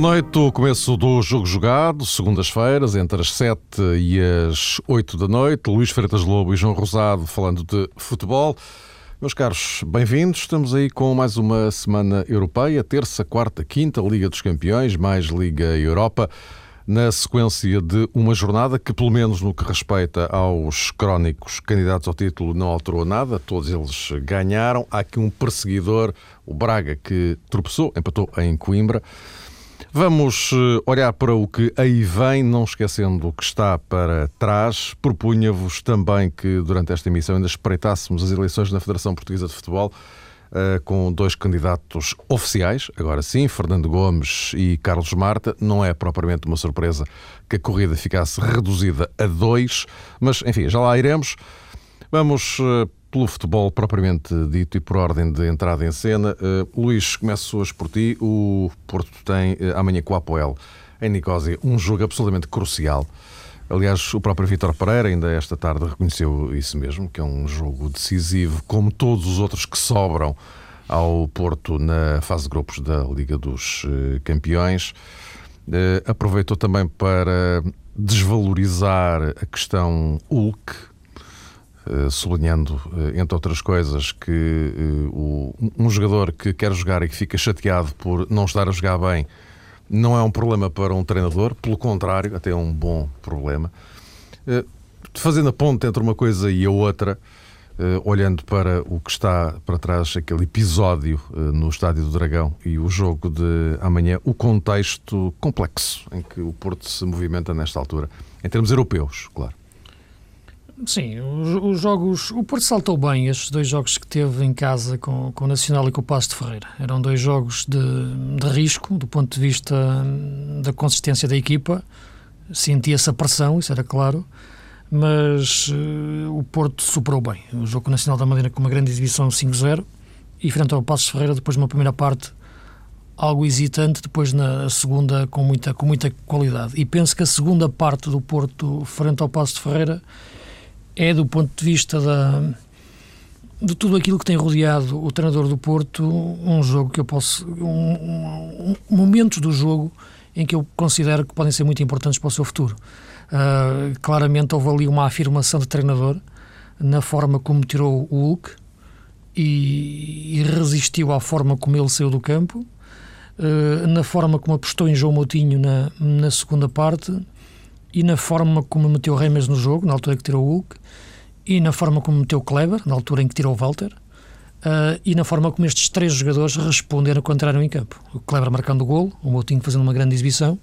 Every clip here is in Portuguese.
Boa noite, o começo do Jogo Jogado, segundas-feiras, entre as 7 e as 8 da noite. Luís Freitas Lobo e João Rosado falando de futebol. Meus caros, bem-vindos. Estamos aí com mais uma semana europeia, terça, quarta, quinta, Liga dos Campeões, mais Liga Europa, na sequência de uma jornada que, pelo menos no que respeita aos crónicos candidatos ao título, não alterou nada, todos eles ganharam. Há aqui um perseguidor, o Braga, que tropeçou, empatou em Coimbra. Vamos eh, olhar para o que aí vem, não esquecendo o que está para trás. Propunha-vos também que durante esta emissão ainda espreitássemos as eleições na Federação Portuguesa de Futebol. Uh, com dois candidatos oficiais, agora sim, Fernando Gomes e Carlos Marta. Não é propriamente uma surpresa que a corrida ficasse reduzida a dois, mas enfim, já lá iremos. Vamos uh, pelo futebol propriamente dito e por ordem de entrada em cena. Uh, Luís, começo hoje por ti. O Porto tem uh, amanhã com o Apoel em Nicósia um jogo absolutamente crucial. Aliás, o próprio Vítor Pereira ainda esta tarde reconheceu isso mesmo, que é um jogo decisivo, como todos os outros que sobram ao Porto na fase de grupos da Liga dos uh, Campeões. aproveitou também para desvalorizar a questão Hulk, sublinhando, eh, entre outras coisas, que eh, um jogador que quer jogar e que fica chateado por não estar a jogar bem não é um problema para um treinador, pelo contrário, até é um bom problema. Fazendo a ponte entre uma coisa e a outra, olhando para o que está para trás, aquele episódio no Estádio do Dragão e o jogo de amanhã, o contexto complexo em que o Porto se movimenta nesta altura, em termos europeus, claro. Sim, os, os, jogos. O Porto saltou bem estes dois jogos que teve em casa com, com o Nacional e com o Passo de Ferreira. Eram dois jogos de, de risco, do ponto de vista da consistência da equipa. Sentia-se a pressão, isso era claro, mas uh, o Porto superou bem. O jogo com Nacional da Madeira com uma grande exibição 5-0 e frente ao Passo de Ferreira, depois de uma primeira parte algo hesitante, depois na segunda com muita, com muita qualidade. E penso que a segunda parte do Porto frente ao Passo de Ferreira é do ponto de vista da, de tudo aquilo que tem rodeado o treinador do Porto, um jogo que eu posso. Um, um, momentos do jogo em que eu considero que podem ser muito importantes para o seu futuro. Uh, claramente houve ali uma afirmação de treinador na forma como tirou o Hulk e, e resistiu à forma como ele saiu do campo, uh, na forma como apostou em João Moutinho na, na segunda parte e na forma como meteu Remes no jogo, na altura que tirou o Hulk, e na forma como meteu Kleber, na altura em que tirou o Walter, uh, e na forma como estes três jogadores responderam quando entraram em campo. O Kleber marcando o golo, o Moutinho fazendo uma grande exibição,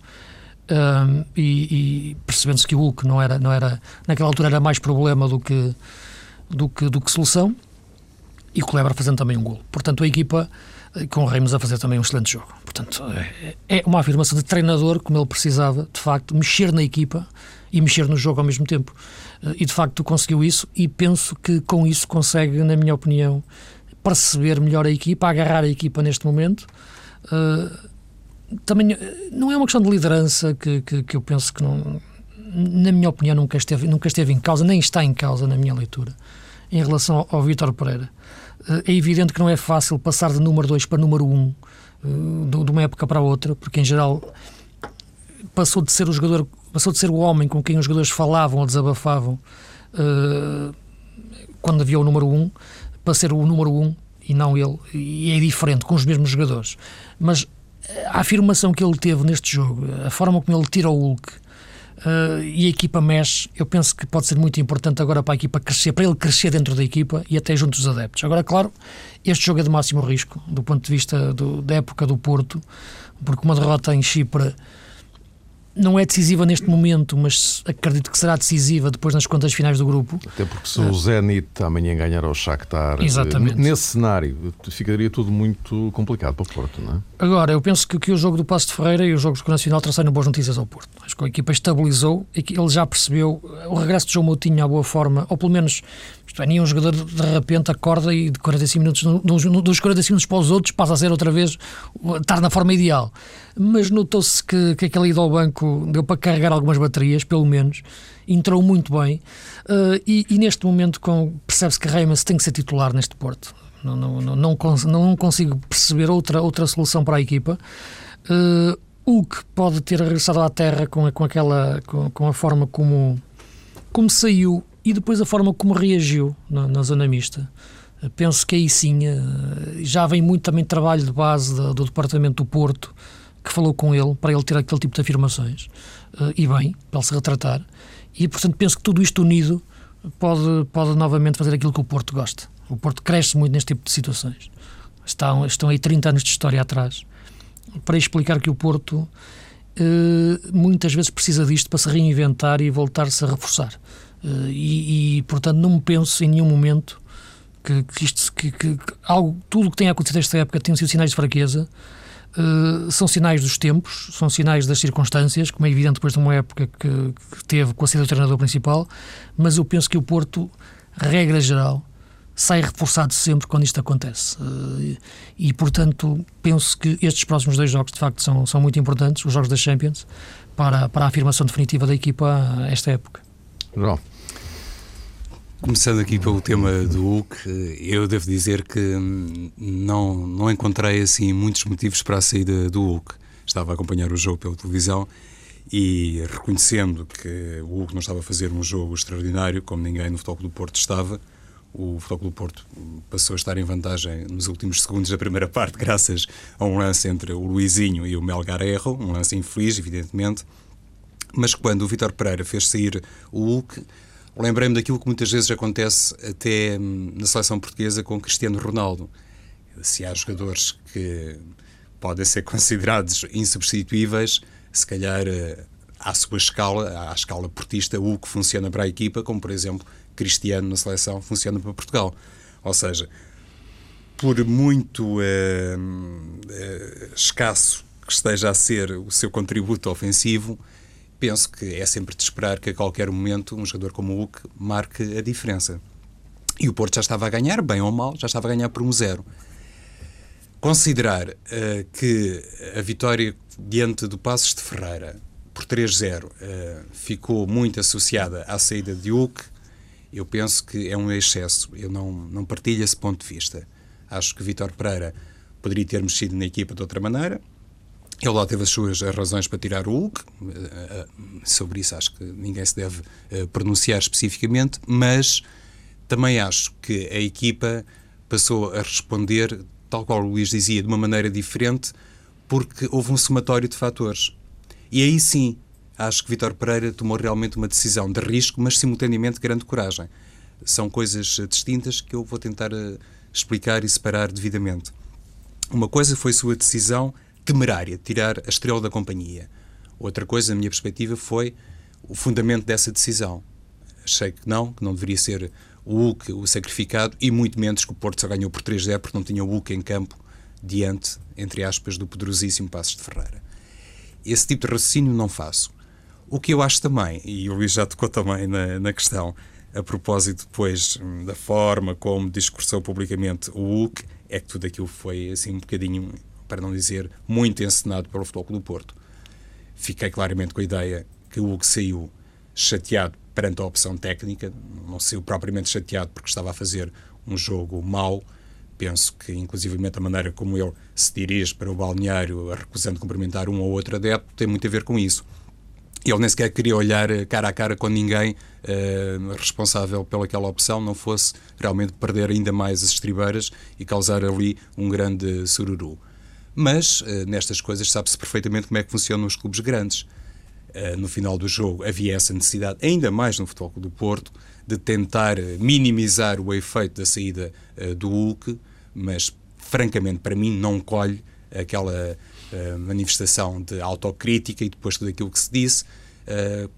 uh, e, e percebendo-se que o Hulk não era, não era, naquela altura era mais problema do que, do que, do que solução, e o Kleber fazendo também um golo. Portanto, a equipa com o Reimos a fazer também um excelente jogo. Portanto, é, é uma afirmação de treinador, como ele precisava, de facto, mexer na equipa e mexer no jogo ao mesmo tempo. Eh, e de facto conseguiu isso, e penso que com isso consegue, na minha opinião, perceber melhor a equipa, agarrar a equipa neste momento. Eh, também eh, não é uma questão de liderança que, que, que eu penso que não, na minha opinião, nunca esteve, nunca esteve em causa, nem está em causa na minha leitura, em relação ao, ao Vítor Pereira. É evidente que não é fácil passar de número 2 para número 1 um, de uma época para outra, porque em geral passou de ser o jogador, passou de ser o homem com quem os jogadores falavam ou desabafavam uh, quando havia o número 1 um, para ser o número 1 um, e não ele, e é diferente com os mesmos jogadores. Mas a afirmação que ele teve neste jogo, a forma como ele tira o Hulk, uh, e a equipa mexe, eu penso que pode ser muito importante agora para a equipa crescer, para ele crescer dentro da equipa e até junto dos adeptos. Agora, claro, este jogo é de máximo risco, do ponto de vista do, da época do Porto, porque uma derrota em Chipre não é decisiva neste momento, mas acredito que será decisiva depois nas contas finais do grupo. Até porque se o Zenit amanhã ganhar ao Shakhtar, eh, Exatamente. nesse cenário ficaria tudo muito complicado para o Porto, não é? Agora, eu penso que, que o jogo do Passo de Ferreira e os jogos do Nacional trouxeram boas notícias ao Porto. Acho que a equipa estabilizou, ele já percebeu o regresso de João Moutinho à boa forma, ou pelo menos isto é, nenhum jogador de repente acorda e de 45 minutos, dos 45 minutos para os outros passa a ser outra vez estar na forma ideal. Mas notou-se que, que aquela ida ao banco deu para carregar algumas baterias, pelo menos, entrou muito bem uh, e, e, neste momento percebe-se que Reimers tem que ser titular neste Porto. Não, não, não, não, não consigo perceber outra, outra solução para a equipa. Uh, o que pode ter regressado à Terra com, a, com aquela com, com, a forma como, como saiu e depois a forma como reagiu na, na zona mista. Penso que aí sim eh, já vem muito também trabalho de base do, Departamento do Porto que falou com ele para ele ter aquele tipo de afirmações eh, e bem, para ele se retratar. E portanto penso que tudo isto unido pode, pode novamente fazer aquilo que o Porto gosta. O Porto cresce muito neste tipo de situações. Estão, estão aí 30 anos de história atrás para explicar que o Porto eh, muitas vezes precisa disto para se reinventar e voltar-se a reforçar. Eh, e, e, portanto, não me penso em nenhum momento que, que isto, que, que, algo, tudo o que tem acontecido nesta época tem sido sinais de fraqueza. Uh, são sinais dos tempos, são sinais das circunstâncias, como é evidente depois de uma época que, que teve com a saída do treinador principal, mas eu penso que o Porto, regra geral, sai reforçado sempre quando isto acontece. Uh, e, portanto, penso que estes próximos dois jogos, de facto, são, são muito importantes, os jogos da Champions, para, para a afirmação definitiva da equipa a esta época. João. Começando aqui pelo tema do Hulk, eu devo dizer que não, não encontrei assim muitos motivos para a saída do Hulk. Estava a acompanhar o jogo pela televisão e reconhecendo que o Hulk não estava a fazer um jogo extraordinário, como ninguém no Futebol do Porto estava, o Futebol do Porto passou a estar em vantagem nos últimos segundos da primeira parte, graças a um lance entre o Luizinho e o Melgar Erro, um lance infeliz, evidentemente, mas quando o Vitor Pereira fez sair o Hulk, lembrei-me daquilo que muitas vezes acontece até hum, na seleção portuguesa com Cristiano Ronaldo. Se há jogadores que podem ser considerados insubstituíveis, se calhar eh, à sua escala, à escala portista, o que funciona para a equipa, como por exemplo Cristiano na seleção funciona para Portugal. Ou seja, por muito eh, eh, escasso que esteja a ser o seu contributo ofensivo, penso que é sempre de esperar que a qualquer momento um jogador como o Hulk marque a diferença. E o Porto já estava a ganhar, bem ou mal, já estava a ganhar por um zero. Considerar uh, que a vitória diante do Passos de Ferreira por 3-0 uh, eh, ficou muito associada à saída de Hulk, eu penso que é um excesso. Eu não, não partilho esse ponto de vista. Acho que Vitor Pereira poderia ter mexido na equipa de outra maneira, ele lá teve as suas razões para tirar o Hulk, eh, eh, sobre isso acho que ninguém se deve eh, pronunciar especificamente, mas também acho que a equipa passou a responder, tal qual o Luís dizia, de uma maneira diferente, porque houve um somatório de fatores. E aí sim, acho que Vitor Pereira tomou realmente uma decisão de risco, mas simultaneamente de grande coragem. São coisas distintas que eu vou tentar explicar e separar devidamente. Uma coisa foi sua decisão temerária, tirar a estrela da companhia. Outra coisa, na minha perspectiva, foi o fundamento dessa decisão. Achei que não, que não deveria ser o Hulk o sacrificado e muito menos que o Porto só ganhou por 3-0 porque não tinha o Hulk em campo diante, entre aspas, do poderosíssimo Passos de Ferreira. Esse tipo de raciocínio não faço. O que eu acho também, e o Luís já tocou também na, na questão, a propósito depois da forma como discursou publicamente o Hulk, é que tudo aquilo foi assim um bocadinho para não dizer muito encenado pelo Futebol do Porto. Fiquei claramente com a ideia que o Hugo saiu chateado perante a opção técnica, não saiu propriamente chateado porque estava a fazer um jogo mau. Penso que, inclusivamente, a maneira como ele se dirige para o balneário, recusando cumprimentar um ou outro adepto, tem muito a ver com isso. Ele nem sequer queria olhar cara a cara com ninguém uh, responsável pelaquela opção, não fosse realmente perder ainda mais as estribeiras e causar ali um grande sururu. Mas uh, nestas coisas sabe-se perfeitamente como é que funcionam os clubes grandes. Uh, no final do jogo havia essa necessidade, ainda mais no Futebol do Porto, de tentar minimizar o efeito da saída do Hulk, mas francamente para mim não colhe aquela manifestação de autocrítica e depois tudo aquilo que se disse,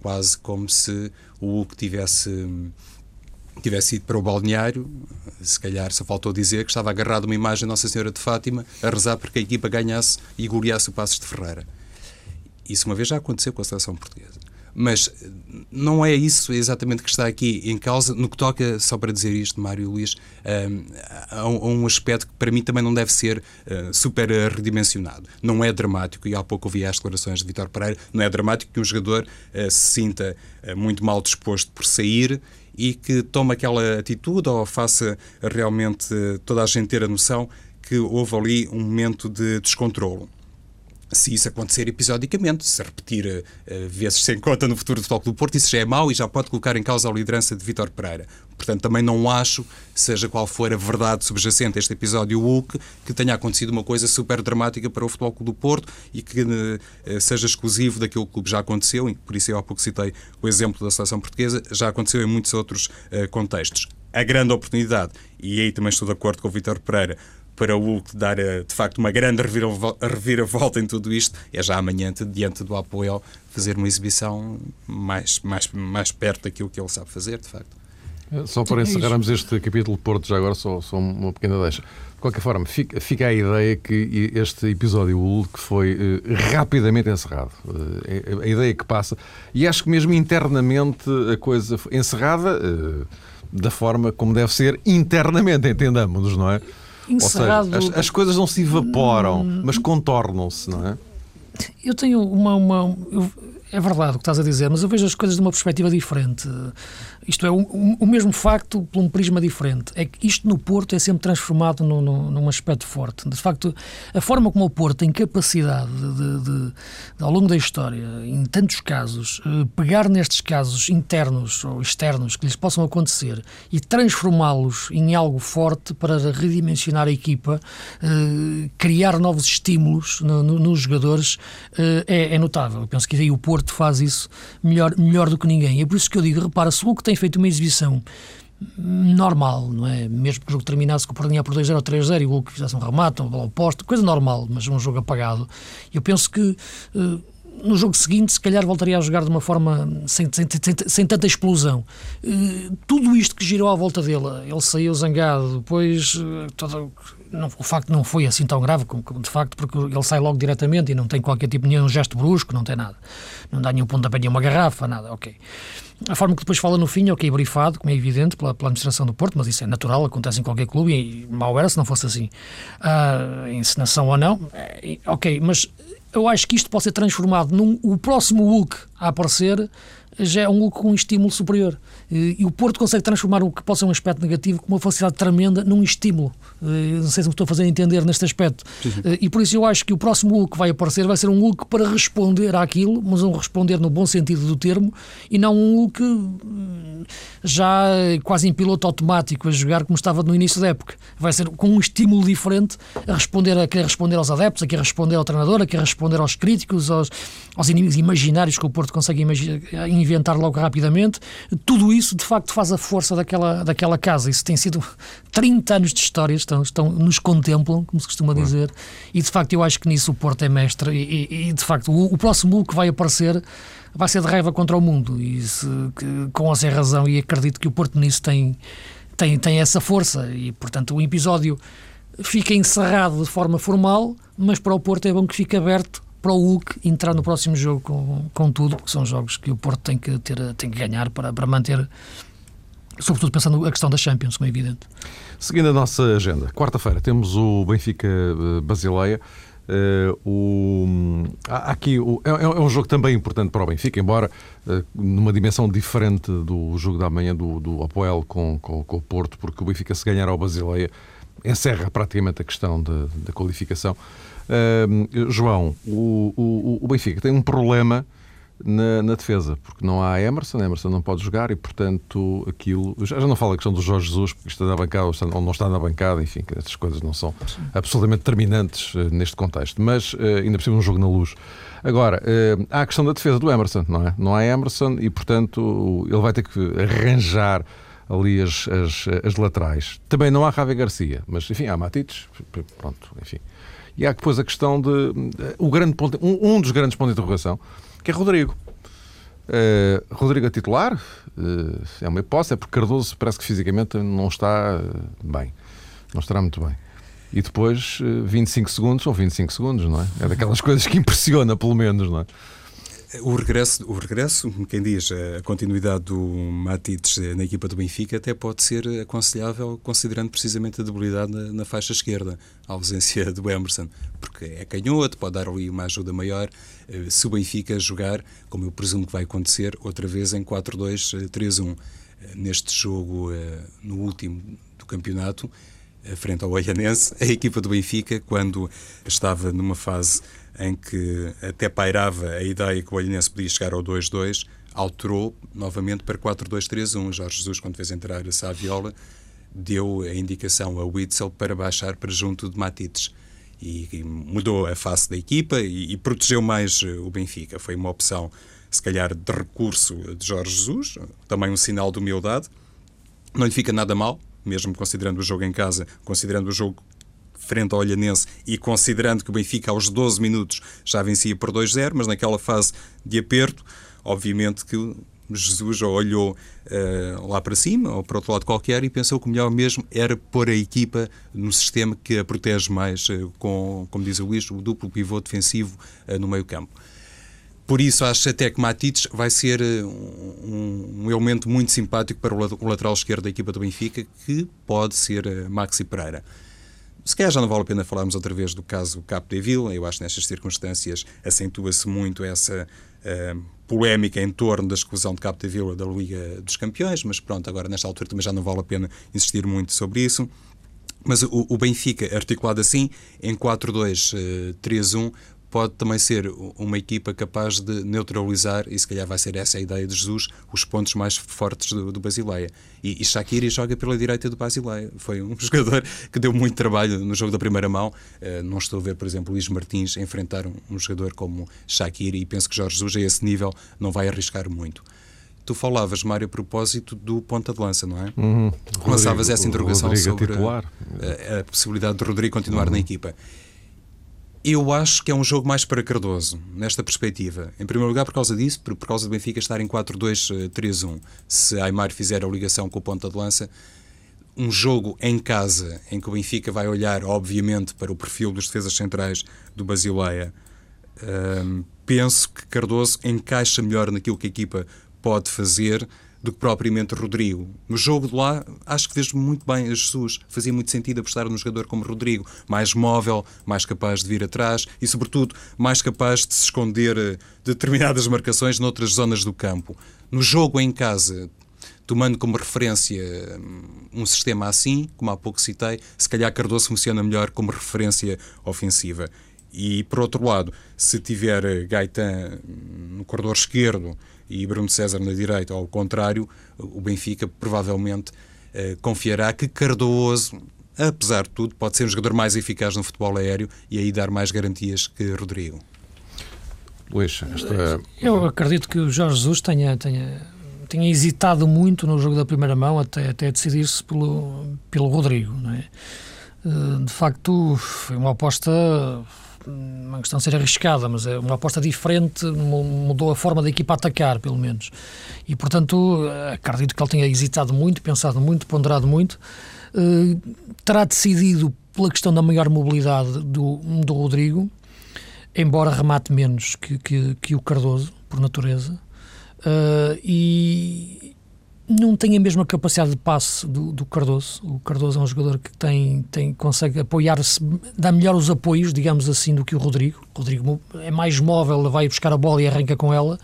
quase como se o Hulk tivesse tivesse ido para o balneário, se calhar só faltou dizer que estava agarrado uma imagem de Nossa Senhora de Fátima a rezar para que a equipa ganhasse e goleasse o Passos de Ferreira. Isso uma vez já aconteceu com a seleção portuguesa. Mas não é isso exatamente que está aqui em causa, no que toca, só para dizer isto, Mário Luís, a um, aspecto que para mim também não deve ser uh, super redimensionado. Não é dramático, e há pouco ouvi as declarações de Vitor Pereira, não é dramático que um jogador uh, se sinta muito mal disposto por sair e que tome aquela atitude ou faça realmente toda a gente ter a noção que houve ali um momento de descontrolo. Se isso acontecer episodicamente, se repetir uh, vezes sem conta no futuro do Futebol do Porto, isso já é mau e já pode colocar em causa a liderança de Vítor Pereira. Portanto, também não acho, seja qual for a verdade subjacente a este episódio Hulk, que tenha acontecido uma coisa super dramática para o Futebol Clube do Porto e que uh, seja exclusivo daquilo que o clube já aconteceu, e por isso eu há pouco citei o exemplo da seleção portuguesa, já aconteceu em muitos outros uh, contextos. A grande oportunidade, e aí também estou de acordo com o Vítor Pereira, para o Hulk dar eh, de facto uma grande reviravolta em tudo isto, é já amanhã, diante do apoio, fazer uma exibição mais, mais, mais perto daquilo que ele sabe fazer, de facto. Eh, só para é encerrarmos este capítulo de Porto, já agora só, só uma pequena deixa. De qualquer forma, fica, fica a ideia que este episódio Hulk foi uh, rapidamente encerrado. Uh, a, ideia que passa. E acho que mesmo internamente a coisa foi encerrada uh, da forma como deve ser internamente, entendamos-nos, não é? Encerrado. Seja, as, as, coisas não se evaporam, hum, mas contornam-se, não é? Eu tenho uma. uma eu, é verdade o que estás a dizer, mas eu vejo as coisas de uma perspectiva diferente. Isto é, o, mesmo facto por um prisma diferente. É que isto no Porto é sempre transformado no, no, num aspecto forte. De facto, a forma como o Porto tem capacidade de, de, de, ao longo da história, em tantos casos, eh, pegar nestes casos internos ou externos que lhes possam acontecer e transformá-los em algo forte para redimensionar a equipa, eh, criar novos estímulos no, nos jogadores, eh, é, é, notável. Eu penso que aí o Porto faz isso melhor, melhor do que ninguém. É por isso que eu digo, repara, se o que tem feito uma exibição normal, não é? Mesmo que o jogo terminasse com o Porto por 2-0 ou 3-0 e o Hulk fizesse um remate, uma bola oposta, coisa normal, mas um jogo apagado. Eu penso que uh, no jogo seguinte, se calhar voltaria a jogar de uma forma sem, sem, sem, sem tanta explosão. Uh, tudo isto que girou à volta dele, ele saiu zangado, depois uh, todo, não, o facto não foi assim tão grave, de facto, porque ele sai logo diretamente e não tem qualquer tipo nenhum gesto brusco, não tem nada. Não dá nenhum pontapé, nenhuma garrafa, nada, ok. A forma que depois fala no fim, ok, brifado, como é evidente, pela, pela administração do Porto, mas isso é natural, acontece em qualquer clube e mal era se não fosse assim. Uh, encenação ou não, é, ok, mas eu acho que isto pode ser transformado num. O próximo Hulk a aparecer já é um Hulk com um estímulo superior. E o Porto consegue transformar o que pode ser um aspecto negativo com uma facilidade tremenda num estímulo. Não sei se me estou a fazer entender neste aspecto. Sim, sim. E por isso eu acho que o próximo Hulk que vai aparecer vai ser um Hulk para responder àquilo, mas um responder no bom sentido do termo, e não um Hulk hum, já quase em piloto automático a jogar como estava no início da época. Vai ser com um estímulo diferente a responder, a querer responder aos adeptos, a querer responder ao treinador, a querer responder aos críticos, aos, aos inimigos imaginários que o Porto consegue inventar logo rapidamente. Tudo isso, de facto, faz a força daquela, daquela casa. Isso tem sido 30 anos de história, estão, estão, nos contemplam, como se costuma dizer, e de facto eu acho que nisso o Porto é mestre e, e de facto o, o próximo que vai aparecer vai ser de raiva contra o mundo e se, que, com essa razão e acredito que o Porto nisso tem, tem, tem essa força e portanto o episódio fica encerrado de forma formal mas para o Porto é bom que fique aberto para o Hulk entrar no próximo jogo com, com tudo, porque são jogos que o Porto tem que, ter, tem que ganhar para, para manter, sobretudo pensando na questão da Champions, como é evidente. Seguindo a nossa agenda, quarta-feira temos o Benfica eh, Basileia. Uh, o, aqui o, é, é, um jogo também importante para o Benfica, embora uh, numa dimensão diferente do jogo da manhã do, do Apoel com, com, com, o Porto, porque o Benfica, se ganhar ao Basileia, encerra praticamente a questão da qualificação. Uh, João, o, o, o, Benfica tem um problema na, na, defesa, porque não há Emerson, Emerson não pode jogar e, portanto, aquilo. Já, já não falo a questão do Jorge Jesus, porque está na bancada ou, está, ou não está na bancada, enfim, que estas coisas não são absolutamente determinantes uh, neste contexto, mas uh, ainda precisa um jogo na luz. Agora, uh, há a questão da defesa do Emerson, não é? Não há Emerson e, portanto, ele vai ter que arranjar ali as, as, as laterais. Também não há Javier Garcia, mas, enfim, há Matites, pronto, enfim. E há depois a questão de. O grande ponto, um, um dos grandes pontos de interrogação, que é Rodrigo. Uh, Rodrigo a titular uh, é uma hipótese, é porque Cardoso parece que fisicamente não está bem, não estará muito bem. E depois uh, 25 segundos ou 25 segundos, não é? É daquelas coisas que impressiona, pelo menos, não é? O regresso, o regresso, quem diz, a continuidade do Matites na equipa do Benfica até pode ser aconselhável, considerando precisamente a debilidade na, na, faixa esquerda, a ausência do Emerson, porque é canhoto, pode dar ali uma ajuda maior. Eh, se o Benfica jogar, como eu presumo que vai acontecer, outra vez em 4-2-3-1. Eh, neste jogo, eh, no último do campeonato, frente ao Olhanense. A equipa do Benfica, quando estava numa fase em que até pairava a ideia que o Olhanense podia chegar ao 2-2, alterou novamente para 4-2-3-1. Jorge Jesus, quando fez entrar a Saviola, deu a indicação a Witzel para baixar para junto de Matites. E, e mudou a face da equipa e, e, protegeu mais eh, o Benfica. Foi uma opção, se calhar, de recurso de Jorge Jesus, também um sinal de humildade. Não lhe fica nada mal, mesmo considerando o jogo em casa, considerando o jogo frente ao Olhanense e considerando que o Benfica aos 12 minutos já vencia por 2-0, mas naquela fase de aperto, obviamente que Jesus olhou uh, lá para cima ou para outro lado qualquer e pensou que o melhor mesmo era pôr a equipa no sistema que a protege mais, uh, com, como diz o Luís, o duplo pivô defensivo uh, no meio campo. Por isso acho até que Matites vai ser um, um, elemento muito simpático para o lateral esquerdo da equipa do Benfica, que pode ser Maxi Pereira. Se calhar já não vale a pena falarmos outra vez do caso Capo de Vila. Eu acho que nestas circunstâncias acentua-se muito essa uh, polémica em torno da exclusão de Capo de Vila da Liga dos Campeões, mas pronto, agora nesta altura também já não vale a pena insistir muito sobre isso. Mas o, o Benfica, articulado assim, em 4-2-3-1, pode também ser uma equipa capaz de neutralizar, e se calhar vai ser essa a ideia de Jesus, os pontos mais fortes do, do Basileia. E, e Shaqiri joga pela direita do Basileia. Foi um jogador que deu muito trabalho no jogo da primeira mão. Uh, não estou a ver, por exemplo, Luís Martins enfrentar um, um jogador como Shaqiri e penso que Jorge Jesus, a esse nível, não vai arriscar muito. Tu falavas, Mário, a propósito do ponta de lança, não é? Uhum. Lançavas essa interrogação Rodrigo sobre a, a, a, possibilidade de Rodrigo continuar uhum. na equipa. Eu acho que é um jogo mais para Cardoso, nesta perspectiva. Em primeiro lugar, por causa disso, por, por causa do Benfica estar em 4-2-3-1. Se Aymar fizer a ligação com o ponta de lança, um jogo em casa, em que o Benfica vai olhar, obviamente, para o perfil dos defesas centrais do Basileia, hum, penso que Cardoso encaixa melhor naquilo que a equipa pode fazer do que propriamente Rodrigo. No jogo de lá, acho que fez muito bem a Jesus. Fazia muito sentido apostar num jogador como Rodrigo, mais móvel, mais capaz de vir atrás e, sobretudo, mais capaz de se esconder eh, determinadas marcações noutras zonas do campo. No jogo em casa, tomando como referência hum, um sistema assim, como há pouco citei, se calhar Cardoso funciona melhor como referência ofensiva. E, por outro lado, se tiver eh, Gaetan hum, no corredor esquerdo e Bruno César na direita, ou ao contrário, o Benfica provavelmente eh, confiará que Cardoso, apesar de tudo, pode ser um jogador mais eficaz no futebol aéreo e aí dar mais garantias que Rodrigo. Luís, esta... Eu acredito que o Jorge Jesus tenha, tenha, tenha hesitado muito no jogo da primeira mão até, até decidir-se pelo, pelo Rodrigo. Não é? Eh, de facto, foi uma aposta uma questão de ser arriscada, mas é uma aposta diferente, mudou a forma da equipa atacar, pelo menos. E, portanto, acredito que ele tenha hesitado muito, pensado muito, ponderado muito. Uh, terá decidido pela questão da maior mobilidade do, do Rodrigo, embora remate menos que, que, que o Cardoso, por natureza. Uh, e, não tem a mesma capacidade de passe do, do, Cardoso. O Cardoso é um jogador que tem, tem consegue apoiar-se, dá melhor os apoios, digamos assim, do que o Rodrigo. O Rodrigo é mais móvel, vai buscar a bola e arranca com ela.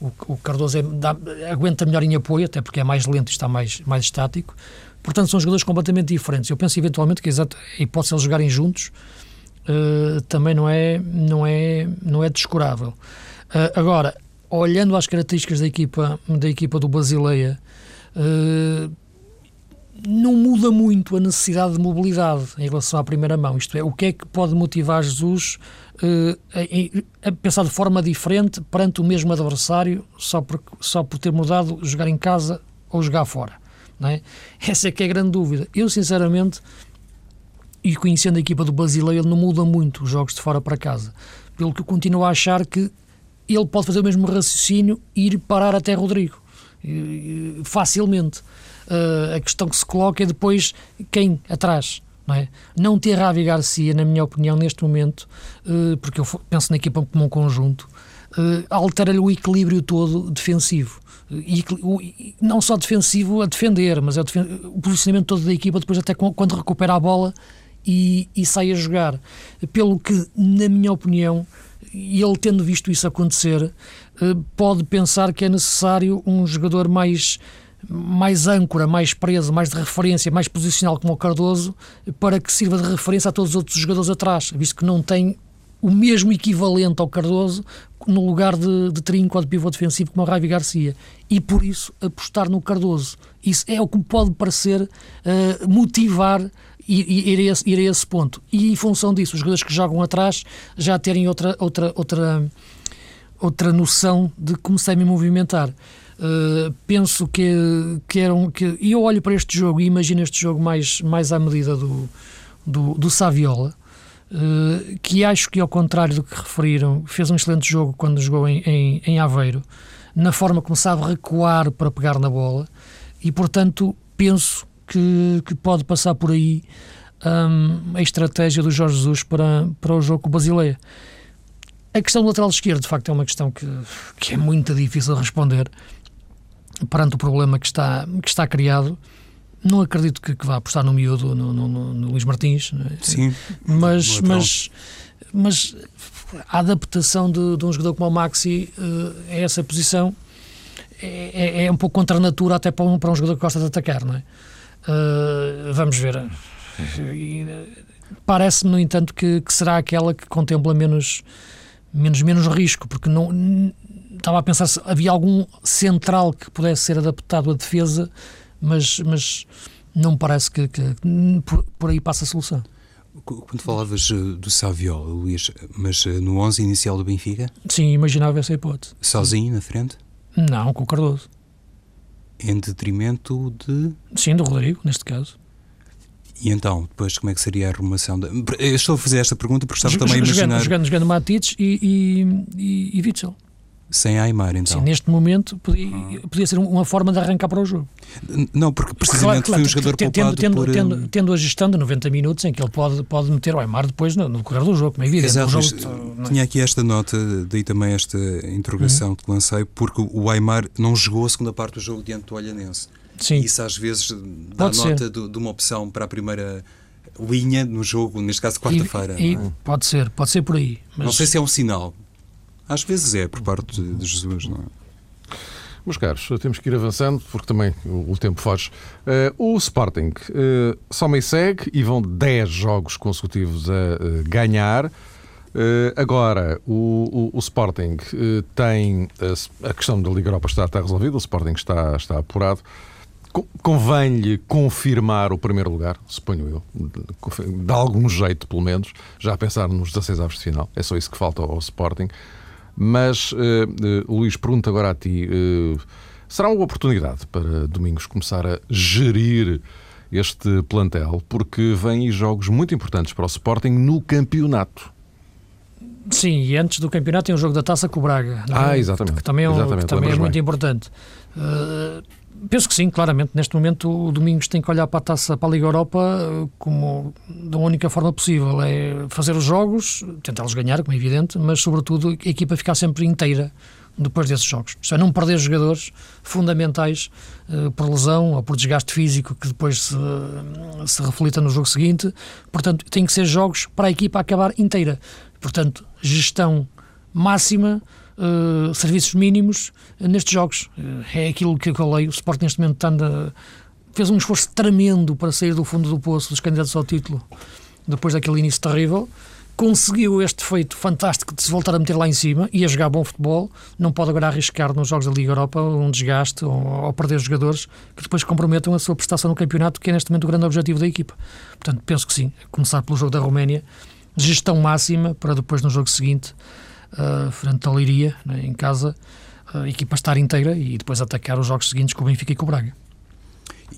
O, o Cardoso é, dá, aguenta melhor em apoio, até porque é mais lento e está mais, mais estático. Portanto, são jogadores completamente diferentes. Eu penso eventualmente que exato, a hipótese de eles jogarem juntos uh, também não é, não é, não é descurável. Uh, agora, olhando às características da equipa, da equipa do Basileia, uh, não muda muito a necessidade de mobilidade em relação à primeira mão. Isto é, o que é que pode motivar Jesus uh, a, a, pensar de forma diferente perante o mesmo adversário só por, só por ter mudado jogar em casa ou jogar fora? Não é? Essa é que é a grande dúvida. Eu, sinceramente, e conhecendo a equipa do Basileia, ele não muda muito os jogos de fora para casa. Pelo que eu continuo a achar que ele pode fazer o mesmo raciocínio e ir parar até Rodrigo. Facilmente. Uh, a questão que se coloca é depois quem atrás. Não, é? não ter Ravi Garcia, na minha opinião, neste momento, uh, porque eu penso na equipa como um conjunto, uh, altera-lhe o equilíbrio todo defensivo. E, não só defensivo a defender, mas é o, o, posicionamento todo da equipa depois até quando recupera a bola e, e sai a jogar. Pelo que, na minha opinião, e ele tendo visto isso acontecer, eh, pode pensar que é necessário um jogador mais mais âncora, mais preso, mais de referência, mais posicional como o Cardoso, para que sirva de referência a todos os outros jogadores atrás, visto que não tem o mesmo equivalente ao Cardoso no lugar de, de trinco ou de pivô defensivo como o Ravi Garcia. E por isso apostar no Cardoso. Isso é o que pode parecer uh, motivar ir, ir, a esse, ir a esse ponto. E em função disso, os jogadores que jogam atrás já terem outra, outra, outra, outra noção de como se devem movimentar. Uh, penso que, que eram. Que, eu olho para este jogo e imagino este jogo mais, mais à medida do, do, do Saviola. Uh, que acho que, ao contrário do que referiram, fez um excelente jogo quando jogou em, em, em Aveiro, na forma como sabe recuar para pegar na bola, e portanto penso que, que pode passar por aí um, a estratégia do Jorge Jesus para, para o jogo com o Basileia. A questão do lateral esquerdo, de facto, é uma questão que, que é muito difícil de responder perante o problema que está, que está criado. Não acredito que, que vá apostar no miúdo, no, no, no, no Luís Martins. É? Sim. Mas, mas, mas a adaptação de, de, um jogador como o Maxi uh, a essa posição é, é, é, um pouco contra a natura até para um, para um jogador que gosta de atacar, não é? Uh, vamos ver. Parece-me, no entanto, que, que, será aquela que contempla menos, menos, menos risco, porque não estava a pensar se havia algum central que pudesse ser adaptado à defesa, mas, mas não me parece que, que por, por, aí passa a solução. Quando falavas eh, do Savio, Luís, mas eh, no 11 inicial do Benfica? Sim, imaginava essa hipótese. Sozinho na frente? Não, com o Cardoso. Em detrimento de. Sim, do Rodrigo, neste caso. E então, depois, como é que seria a arrumação? De... Eu estou a fazer esta pergunta porque estava também a imaginar. Jogando, jogando Matites e, e, e, e Witzel. Sem Aymar, então. Sim, neste momento podia, ah. podia ser uma forma de arrancar para o jogo. Não, porque precisamente claro, foi um jogador tendo, poupado tendo, por... Tendo, hum, tendo, a gestão de 90 minutos em que ele pode, pode meter o Aymar depois no, no decorrer do jogo, como é evidente. Exato, jogo, tinha aqui esta nota, daí também esta interrogação uhum. que lancei, porque o Aymar não jogou a segunda parte do jogo diante do Olhanense. Sim. Isso às vezes dá pode nota de, de, uma opção para a primeira linha no jogo, neste caso quarta-feira. É? Pode ser, pode ser por aí. Mas... Não sei se é um sinal, às vezes é, por parte de, Jesus, não é? Meus caros, temos que ir avançando porque também o, tempo foge. Uh, o Sporting uh, soma e segue e vão 10 jogos consecutivos a uh, ganhar. agora, o, o, o Sporting tem a, a, questão da Liga Europa está, está resolvida, o Sporting está, está apurado. Convém-lhe confirmar o primeiro lugar, suponho eu, de algum jeito, pelo menos, já a pensar nos 16 aves de final. É só isso que falta ao Sporting. Mas, uh, uh, Luís, pergunto agora a ti: uh, será uma oportunidade para Domingos começar a gerir este plantel? Porque vêm jogos muito importantes para o Sporting no campeonato. Sim, e antes do campeonato tem o jogo da taça com o Braga. Ah, exatamente. Que também é, um, que também é muito importante. Penso que sim, claramente. Neste momento, o Domingos tem que olhar para a taça, para a Liga Europa, eh, como da única forma possível: é fazer os jogos, tentá-los ganhar, como é evidente, mas, sobretudo, a equipa ficar sempre inteira depois desses jogos. Isto é, não perder jogadores fundamentais uh, por lesão ou por desgaste físico que depois se, se reflita no jogo seguinte. Portanto, tem que ser jogos para a equipa acabar inteira. Portanto, gestão máxima uh, serviços mínimos uh, nestes jogos. Uh, é aquilo que eu leio. O Sport neste momento anda, fez um esforço tremendo para sair do fundo do poço dos candidatos ao título depois daquele início terrível. Conseguiu este feito fantástico de se voltar a meter lá em cima e a jogar bom futebol. Não pode agora arriscar nos jogos da Liga Europa um desgaste ou, ou perder jogadores que depois comprometam a sua prestação no campeonato, que é neste momento o grande objetivo da equipa. Portanto, penso que sim. Começar pelo jogo da Roménia, gestão máxima para depois no jogo seguinte uh, frente à Leiria, né, em casa, a equipa estar inteira e depois atacar os jogos seguintes com o Benfica e com o Braga.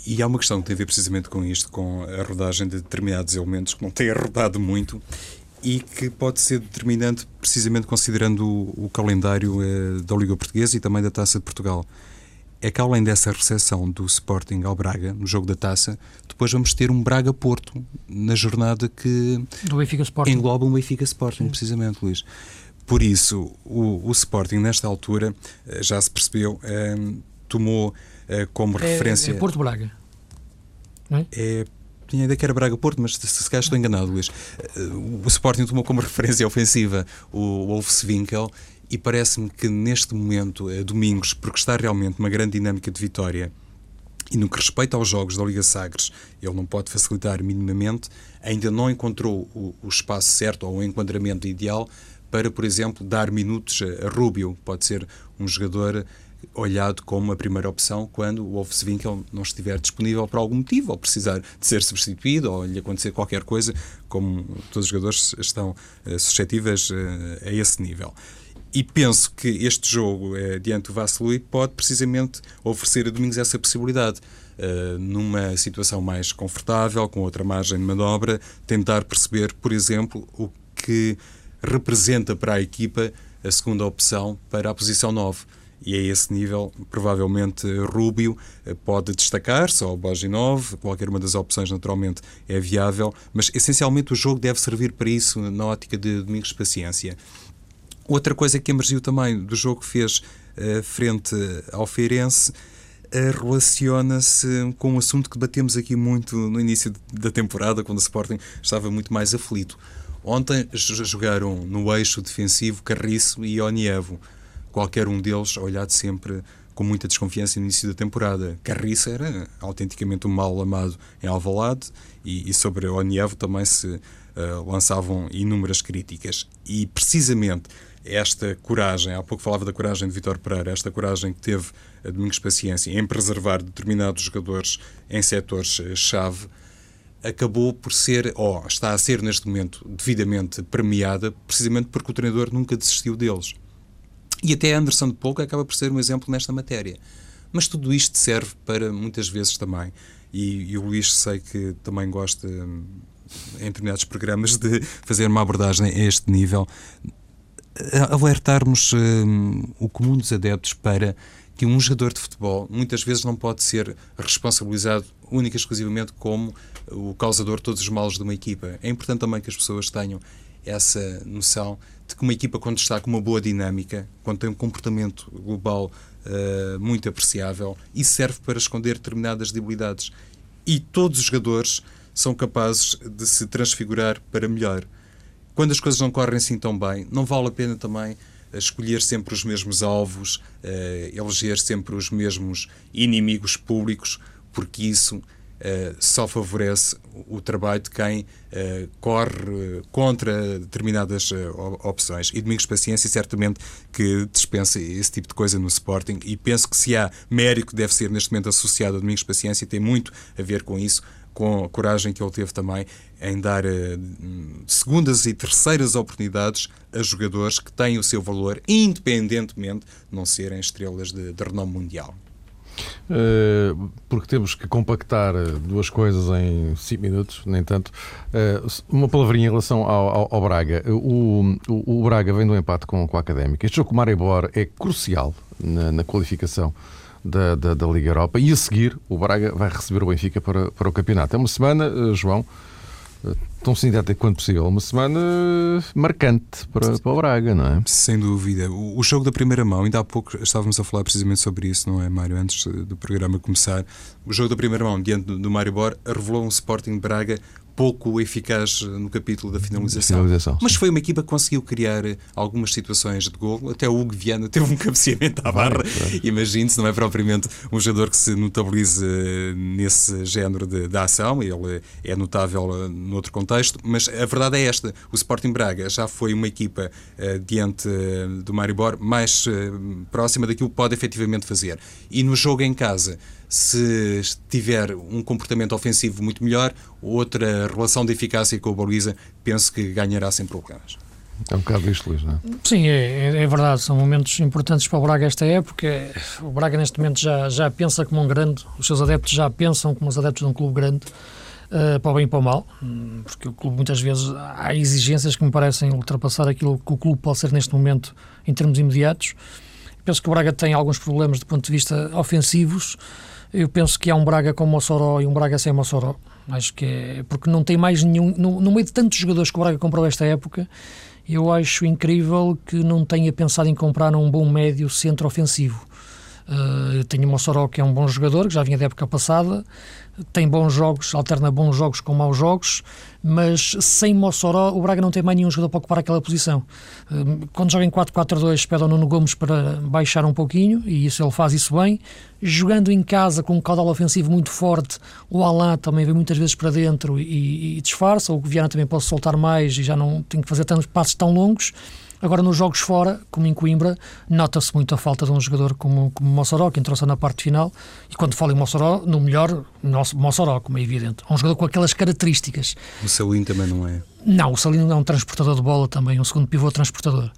E há uma questão que tem a ver precisamente com isto, com a rodagem de determinados elementos que não têm rodado muito e que pode ser determinante precisamente considerando o, o calendário eh, da Liga Portuguesa e também da Taça de Portugal. É que além dessa recepção do Sporting ao Braga, no jogo da Taça, depois vamos ter um Braga-Porto na jornada que do Benfica Sporting. engloba um Benfica Sporting, precisamente, Luís. Por isso, o, o Sporting, nesta altura, eh, já se percebeu, eh, tomou eh, como é, referência. É Porto Braga. Não é? é tinha a ideia que era Braga-Porto, mas se, se calhar estou enganado, Luís. O Sporting tomou como referência ofensiva o Wolfswinkel e parece-me que neste momento, domingos, porque está realmente uma grande dinâmica de vitória, E no que respeita aos jogos da Liga Sagres, ele não pode facilitar minimamente, ainda não encontrou o, o espaço certo ou o enquadramento ideal para, por exemplo, dar minutos a Rubio. Pode ser um jogador olhado como a primeira opção quando o Wolfswinkel não estiver disponível por algum motivo, ou precisar de ser substituído, ou lhe acontecer qualquer coisa, como todos os jogadores estão uh, suscetíveis uh, a esse nível. E penso que este jogo uh, diante do Vaslui pode precisamente oferecer a Domingos essa possibilidade. Uh, numa situação mais confortável, com outra margem de manobra, tentar perceber, por exemplo, o que representa para a equipa a segunda opção para a posição 9 e a esse nível, provavelmente Rubio eh, pode destacar-se, ou Boginov, qualquer uma das opções naturalmente é viável, mas essencialmente o jogo deve servir para isso na ótica de Domingos Paciência. Outra coisa que emergiu também do jogo que fez uh, frente ao Feirense uh, relaciona-se com um assunto que batemos aqui muito no início da temporada, quando o Sporting estava muito mais aflito. Ontem jogaram no eixo defensivo Carriço e Onievo qualquer um deles olhado sempre com muita desconfiança no início da temporada. Carriça era autenticamente um mal amado em Alvalade e, e sobre Onievo também se uh, lançavam inúmeras críticas. E precisamente esta coragem, há pouco falava da coragem de Vitor Pereira, esta coragem que teve a Domingos Paciência em preservar determinados jogadores em setores-chave, eh, acabou por ser, ou está a ser neste momento, devidamente premiada, precisamente porque o treinador nunca desistiu deles. E até Anderson de Pouco acaba por ser um exemplo nesta matéria. Mas tudo isto serve para muitas vezes também, e, e o Luís sei que também gosta, hum, em determinados programas, de fazer uma abordagem a este nível, alertarmos um, o comum dos adeptos para que um jogador de futebol muitas vezes não pode ser responsabilizado única e exclusivamente como o causador de todos os males de uma equipa. É importante também que as pessoas tenham essa noção de que uma equipa, quando está com uma boa dinâmica, quando tem um comportamento global uh, muito apreciável, isso serve para esconder determinadas debilidades. E todos os jogadores são capazes de se transfigurar para melhor. Quando as coisas não correm assim tão bem, não vale a pena também eh, escolher sempre os mesmos alvos, uh, eleger sempre os mesmos inimigos públicos, porque isso Uh, só favorece o trabalho de quem uh, corre contra determinadas uh, opções. E Domingos Paciência, certamente, que dispensa esse tipo de coisa no Sporting. E penso que se há mérito que deve ser neste momento associado a Domingos Paciência, tem muito a ver com isso, com a coragem que ele teve também em dar segundas e terceiras oportunidades a jogadores que têm o seu valor, independentemente de não serem estrelas de, de renome mundial. Eh, porque temos que compactar eh, duas coisas em 5 minutos, nem tanto. Eh, uma palavrinha em relação ao, ao, ao Braga. O, o, o, Braga vem do empate com, com a Académica. Este jogo com o Maribor é crucial na, na qualificação da, da, da, Liga Europa e a seguir o Braga vai receber o Benfica para, para o campeonato. É uma semana, João, tão sintético quanto possível. Uma semana marcante para, para o Braga, não é? Sem dúvida. O, jogo da primeira mão, ainda há pouco estávamos a falar precisamente sobre isso, não é, Mário? Antes do programa começar. O jogo da primeira mão, diante do, do Mário Bor, revelou um Sporting Braga pouco eficaz no capítulo da finalização. finalização Mas foi uma equipa que conseguiu criar algumas situações de gol. Até o Hugo Viana teve um cabeceamento à barra. Imagine-se, não é propriamente um jogador que se notabilize nesse género de, de ação. Ele é notável eh, noutro contexto. Mas a verdade é esta: o Sporting Braga já foi uma equipa uh, diante do Maribor mais uh, próxima daquilo que pode efetivamente fazer. E no jogo em casa se tiver um comportamento ofensivo muito melhor, outra relação de eficácia com o Baliza, penso que ganhará sem problemas. É um bocado isto, Luís, não é? Sim, é, é, verdade. São momentos importantes para o Braga esta época. O Braga, neste momento, já, já pensa como um grande, os seus adeptos já pensam como os adeptos de um clube grande, uh, para o bem e para o mal, porque o clube, muitas vezes, há exigências que me parecem ultrapassar aquilo que o clube pode ser neste momento em termos imediatos. Penso que o Braga tem alguns problemas do ponto de vista ofensivos. Eu penso que há um Braga com Mossoró e um Braga sem Mossoró. Acho que é porque não tem mais nenhum. No, no meio de tantos jogadores que o Braga comprou esta época, eu acho incrível que não tenha pensado em comprar um bom médio centro ofensivo. Uh, tem o Mossoró, que é um bom jogador, que já vinha da época passada, tem bons jogos, alterna bons jogos com maus jogos, mas sem Mossoró o Braga não tem mais nenhum jogador para ocupar aquela posição. Uh, quando joga em 4-4-2, pede ao Nuno Gomes para baixar um pouquinho, e isso ele faz isso bem. Jogando em casa com um caudal ofensivo muito forte, o Alain também vem muitas vezes para dentro e, e disfarça, o Viana também pode soltar mais e já não tem que fazer tantos passos tão longos. Agora, nos jogos fora, como em Coimbra, nota-se muito a falta de um jogador como, como Mossoró, que entrou-se na parte final. E quando falo em Mossoró, no melhor, Mossoró, como é evidente. É um jogador com aquelas características. O Salim também não é? Não, o Salim é um transportador de bola também, um segundo pivô transportador.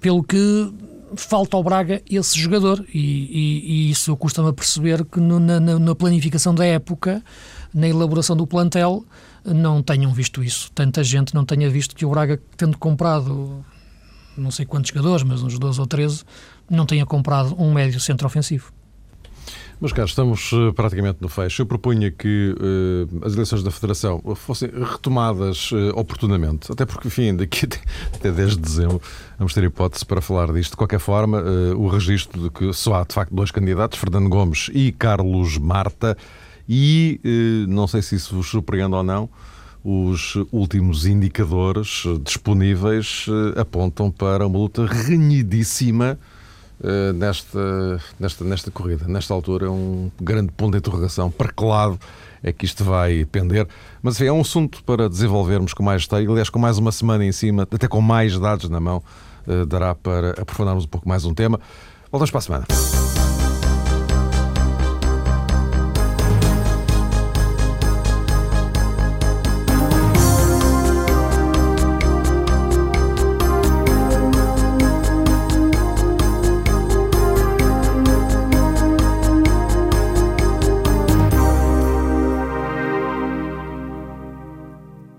Pelo que falta ao Braga esse jogador e, e, e isso custa-me a perceber que no, na, na, planificação da época, na elaboração do plantel, não tenham visto isso. Tanta gente não tenha visto que o Braga, tendo comprado não sei quantos jogadores, mas uns 12 ou 13, não tenha comprado um médio centro ofensivo. Mas, cá estamos uh, praticamente no fecho. Eu propunha que uh, as eleições da Federação fossem retomadas uh, oportunamente, até porque, enfim, daqui até 10 de dezembro vamos ter hipótese para falar disto. De qualquer forma, o registro de que só há, de facto, dois candidatos, Fernando Gomes e Carlos Marta, e não sei se isso vos surpreende ou não, os últimos indicadores disponíveis eh, apontam para uma luta renhidíssima eh, nesta, nesta, nesta corrida. Nesta altura é um grande ponto de interrogação. Para que lado é que isto vai pender? Mas enfim, é um assunto para desenvolvermos com mais detalhe. Aliás, com mais uma semana em cima, até com mais dados na mão, eh, dará para aprofundarmos um pouco mais um tema. Voltamos para a semana.